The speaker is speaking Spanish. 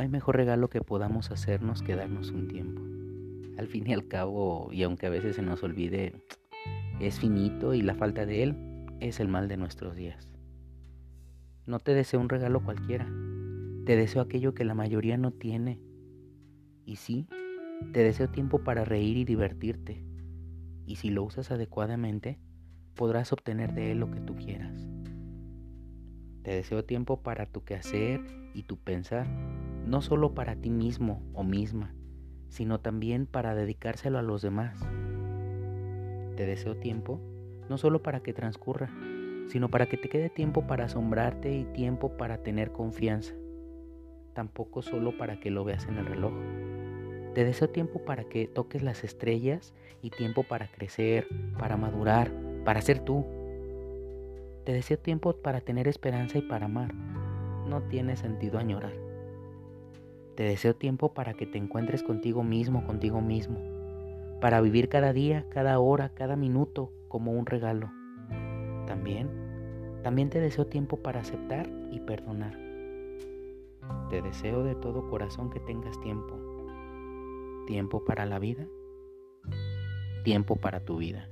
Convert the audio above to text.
hay mejor regalo que podamos hacernos que darnos un tiempo. Al fin y al cabo, y aunque a veces se nos olvide, es finito y la falta de él es el mal de nuestros días. No te deseo un regalo cualquiera, te deseo aquello que la mayoría no tiene. Y sí, te deseo tiempo para reír y divertirte. Y si lo usas adecuadamente, podrás obtener de él lo que tú quieras. Te deseo tiempo para tu quehacer y tu pensar, no solo para ti mismo o misma, sino también para dedicárselo a los demás. Te deseo tiempo no solo para que transcurra, sino para que te quede tiempo para asombrarte y tiempo para tener confianza. Tampoco solo para que lo veas en el reloj. Te deseo tiempo para que toques las estrellas y tiempo para crecer, para madurar, para ser tú. Te deseo tiempo para tener esperanza y para amar. No tiene sentido añorar. Te deseo tiempo para que te encuentres contigo mismo, contigo mismo. Para vivir cada día, cada hora, cada minuto como un regalo. También, también te deseo tiempo para aceptar y perdonar. Te deseo de todo corazón que tengas tiempo. Tiempo para la vida. Tiempo para tu vida.